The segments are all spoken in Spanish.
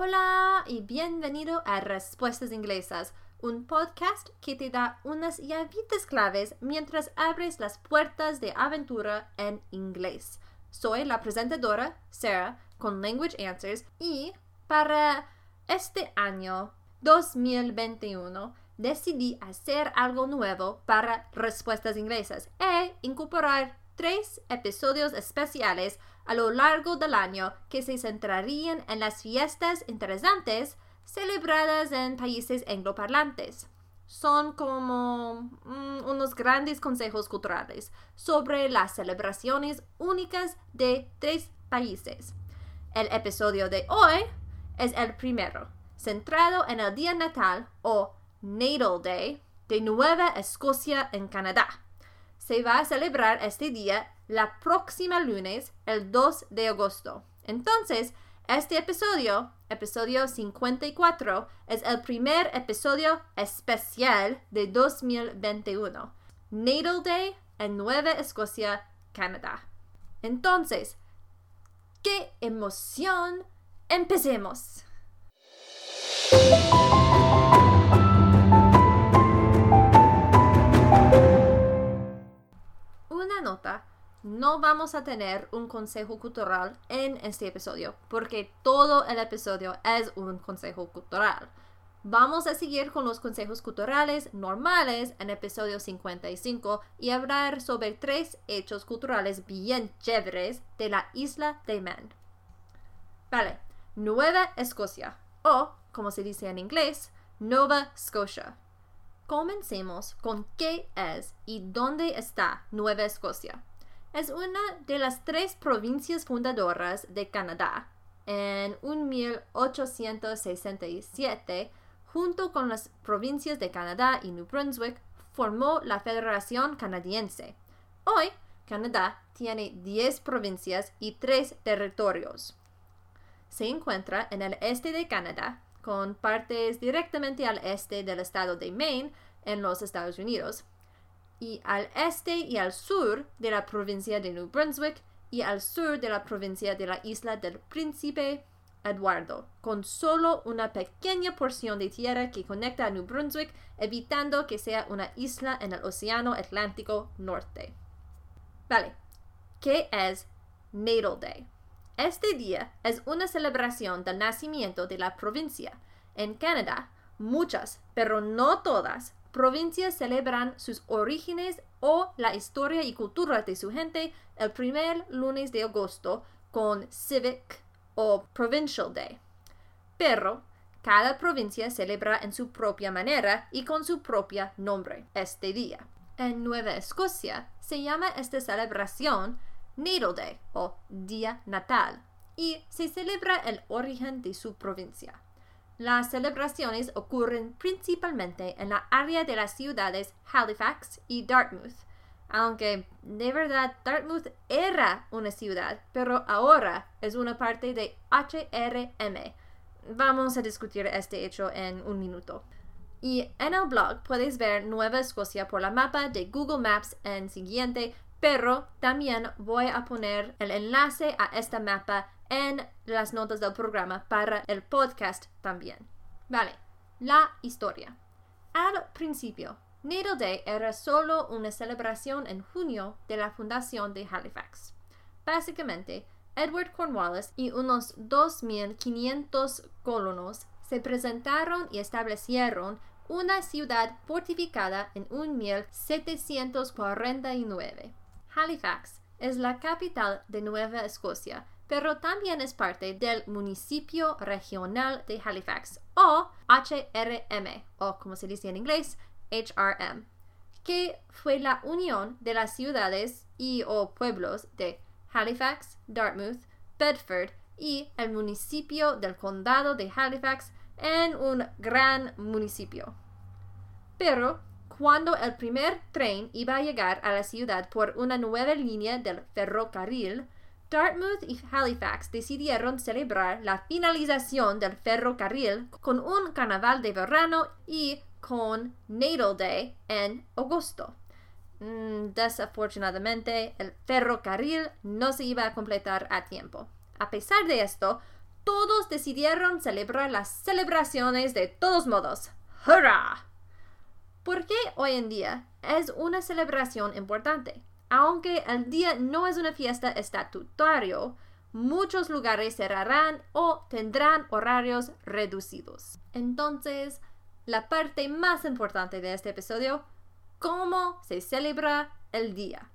Hola y bienvenido a Respuestas Inglesas, un podcast que te da unas llavitas claves mientras abres las puertas de aventura en inglés. Soy la presentadora, Sarah, con Language Answers y para este año 2021 decidí hacer algo nuevo para Respuestas Inglesas e incorporar tres episodios especiales a lo largo del año que se centrarían en las fiestas interesantes celebradas en países angloparlantes. Son como mm, unos grandes consejos culturales sobre las celebraciones únicas de tres países. El episodio de hoy es el primero, centrado en el día natal o Natal Day de Nueva Escocia en Canadá se va a celebrar este día la próxima lunes, el 2 de agosto. Entonces, este episodio, episodio 54, es el primer episodio especial de 2021. Natal Day en Nueva Escocia, Canadá. Entonces, ¡qué emoción! ¡Empecemos! Nota, no vamos a tener un consejo cultural en este episodio, porque todo el episodio es un consejo cultural. Vamos a seguir con los consejos culturales normales en episodio 55 y hablar sobre tres hechos culturales bien chéveres de la isla de Man. Vale, Nueva Escocia, o como se dice en inglés, Nova Scotia. Comencemos con qué es y dónde está Nueva Escocia. Es una de las tres provincias fundadoras de Canadá. En 1867, junto con las provincias de Canadá y New Brunswick, formó la Federación Canadiense. Hoy, Canadá tiene 10 provincias y 3 territorios. Se encuentra en el este de Canadá, con partes directamente al este del estado de Maine en los Estados Unidos, y al este y al sur de la provincia de New Brunswick y al sur de la provincia de la isla del Príncipe Eduardo, con solo una pequeña porción de tierra que conecta a New Brunswick, evitando que sea una isla en el Océano Atlántico Norte. Vale, ¿qué es Natal Day? Este día es una celebración del nacimiento de la provincia. En Canadá, muchas, pero no todas, provincias celebran sus orígenes o la historia y cultura de su gente el primer lunes de agosto con Civic o Provincial Day. Pero cada provincia celebra en su propia manera y con su propio nombre este día. En Nueva Escocia se llama esta celebración Natal Day o Día Natal y se celebra el origen de su provincia. Las celebraciones ocurren principalmente en la área de las ciudades Halifax y Dartmouth, aunque de verdad Dartmouth era una ciudad, pero ahora es una parte de HRM. Vamos a discutir este hecho en un minuto. Y en el blog puedes ver Nueva Escocia por la mapa de Google Maps en siguiente, pero también voy a poner el enlace a esta mapa en las notas del programa para el podcast también. Vale, la historia. Al principio, Natal Day era solo una celebración en junio de la fundación de Halifax. Básicamente, Edward Cornwallis y unos 2.500 colonos se presentaron y establecieron una ciudad fortificada en 1749. Halifax es la capital de Nueva Escocia pero también es parte del municipio regional de Halifax o HRM o como se dice en inglés HRM, que fue la unión de las ciudades y o pueblos de Halifax, Dartmouth, Bedford y el municipio del condado de Halifax en un gran municipio. Pero cuando el primer tren iba a llegar a la ciudad por una nueva línea del ferrocarril, Dartmouth y Halifax decidieron celebrar la finalización del ferrocarril con un carnaval de verano y con Natal Day en agosto. Mm, desafortunadamente, el ferrocarril no se iba a completar a tiempo. A pesar de esto, todos decidieron celebrar las celebraciones de todos modos. ¡Hurra! ¿Por qué hoy en día es una celebración importante? Aunque el día no es una fiesta estatutario, muchos lugares cerrarán o tendrán horarios reducidos. Entonces, la parte más importante de este episodio, ¿cómo se celebra el día?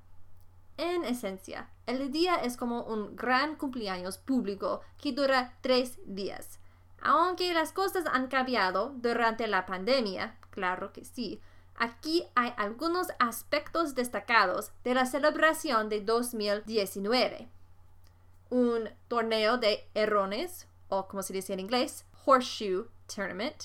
En esencia, el día es como un gran cumpleaños público que dura tres días. Aunque las cosas han cambiado durante la pandemia, claro que sí, aquí hay algunos aspectos destacados de la celebración de 2019. Un torneo de errones, o como se dice en inglés, Horseshoe Tournament.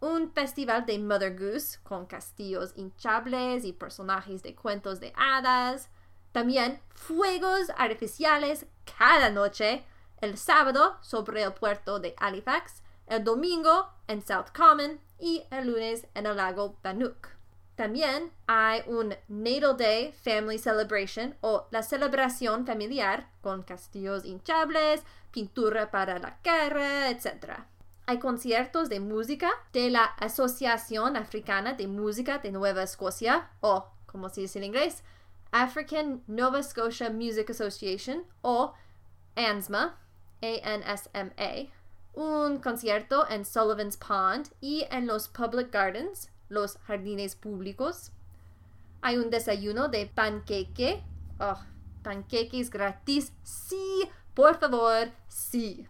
Un festival de Mother Goose con castillos hinchables y personajes de cuentos de hadas también fuegos artificiales cada noche, el sábado sobre el puerto de Halifax, el domingo en South Common y el lunes en el lago Bannock. También hay un Natal Day Family Celebration o la celebración familiar con castillos hinchables, pintura para la guerra, etc. Hay conciertos de música de la Asociación Africana de Música de Nueva Escocia o, como se dice en inglés, African Nova Scotia Music Association o ANSMA, A-N-S-M-A, un concierto en Sullivan's Pond y en los Public Gardens, los jardines públicos. Hay un desayuno de panqueque. Oh, panqueques gratis. Sí, por favor, sí.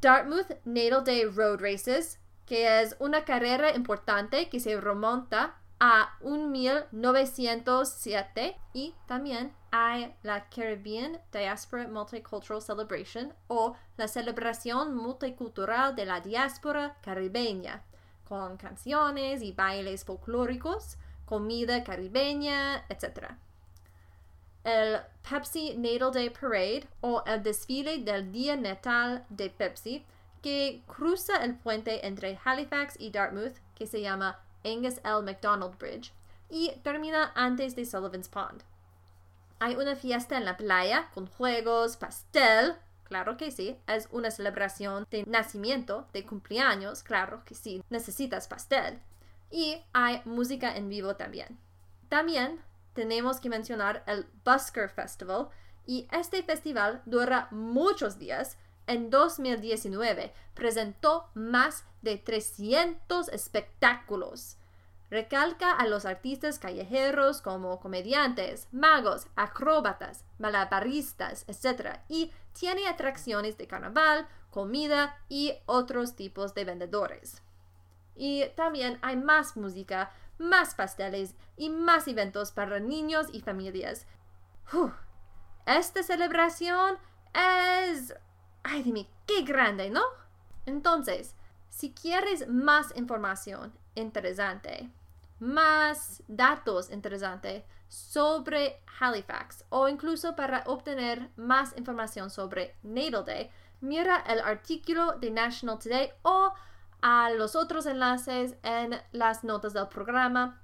Dartmouth Natal Day Road Races, que es una carrera importante que se remonta a 1907 y también hay la Caribbean Diaspora Multicultural Celebration o la celebración multicultural de la diáspora caribeña, con canciones y bailes folclóricos, comida caribeña, etc. El Pepsi Natal Day Parade o el desfile del Día Natal de Pepsi que cruza el puente entre Halifax y Dartmouth que se llama Angus L. MacDonald Bridge y termina antes de Sullivan's Pond. Hay una fiesta en la playa con juegos, pastel, claro que sí, es una celebración de nacimiento, de cumpleaños, claro que sí, necesitas pastel. Y hay música en vivo también. También tenemos que mencionar el Busker Festival y este festival dura muchos días en 2019 presentó más de 300 espectáculos. Recalca a los artistas callejeros como comediantes, magos, acróbatas, malabaristas, etc. Y tiene atracciones de carnaval, comida y otros tipos de vendedores. Y también hay más música, más pasteles y más eventos para niños y familias. Esta celebración es ay dime, qué grande, ¿no? Entonces, si quieres más información interesante, más datos interesantes sobre Halifax o incluso para obtener más información sobre Natal Day, mira el artículo de National Today o a los otros enlaces en las notas del programa.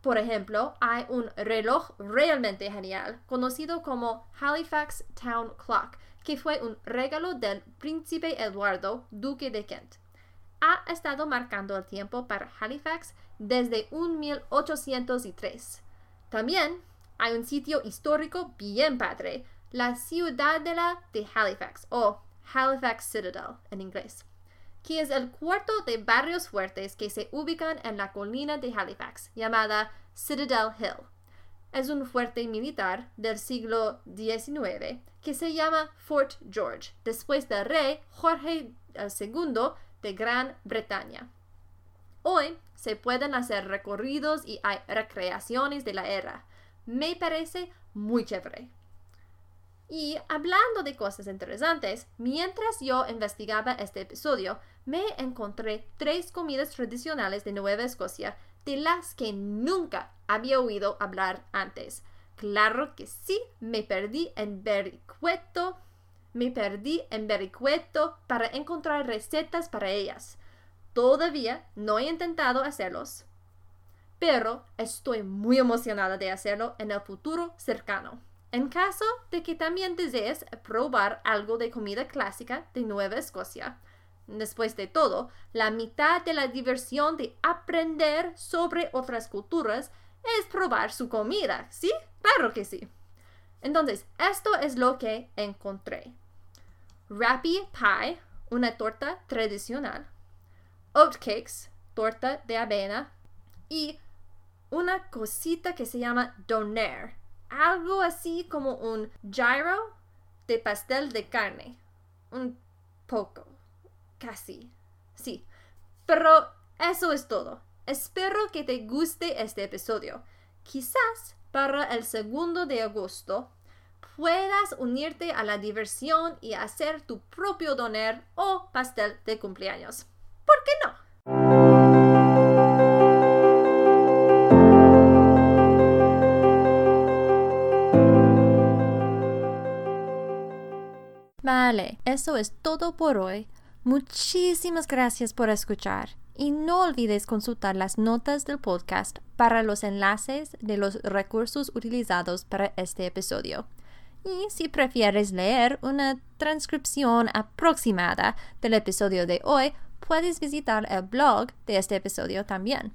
Por ejemplo, hay un reloj realmente genial conocido como Halifax Town Clock que fue un regalo del príncipe Eduardo, duque de Kent. Ha estado marcando el tiempo para Halifax desde 1803. También hay un sitio histórico bien padre, la Ciudadela de Halifax o Halifax Citadel en inglés, que es el cuarto de barrios fuertes que se ubican en la colina de Halifax, llamada Citadel Hill es un fuerte militar del siglo XIX que se llama Fort George, después del rey Jorge II de Gran Bretaña. Hoy se pueden hacer recorridos y hay recreaciones de la era. Me parece muy chévere. Y hablando de cosas interesantes, mientras yo investigaba este episodio, me encontré tres comidas tradicionales de Nueva Escocia de las que nunca había oído hablar antes. Claro que sí, me perdí en Vericueto. Me perdí en Vericueto para encontrar recetas para ellas. Todavía no he intentado hacerlos, pero estoy muy emocionada de hacerlo en el futuro cercano. En caso de que también desees probar algo de comida clásica de Nueva Escocia, después de todo, la mitad de la diversión de aprender sobre otras culturas es probar su comida, ¿sí? Claro que sí. Entonces, esto es lo que encontré. Rappy Pie, una torta tradicional. Oatcakes, torta de avena. Y una cosita que se llama doner. Algo así como un gyro de pastel de carne. Un poco. Casi. Sí. Pero eso es todo. Espero que te guste este episodio. Quizás para el segundo de agosto puedas unirte a la diversión y hacer tu propio doner o pastel de cumpleaños. ¿Por qué no? Vale, eso es todo por hoy. Muchísimas gracias por escuchar y no olvides consultar las notas del podcast para los enlaces de los recursos utilizados para este episodio. Y si prefieres leer una transcripción aproximada del episodio de hoy, puedes visitar el blog de este episodio también.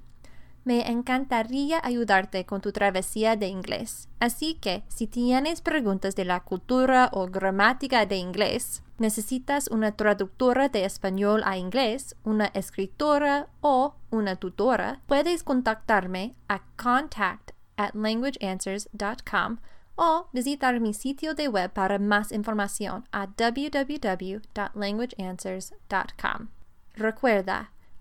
Me encantaría ayudarte con tu travesía de inglés. Así que si tienes preguntas de la cultura o gramática de inglés, necesitas una traductora de español a inglés, una escritora o una tutora, puedes contactarme a contact at languageanswers.com o visitar mi sitio de web para más información a www.languageanswers.com. Recuerda,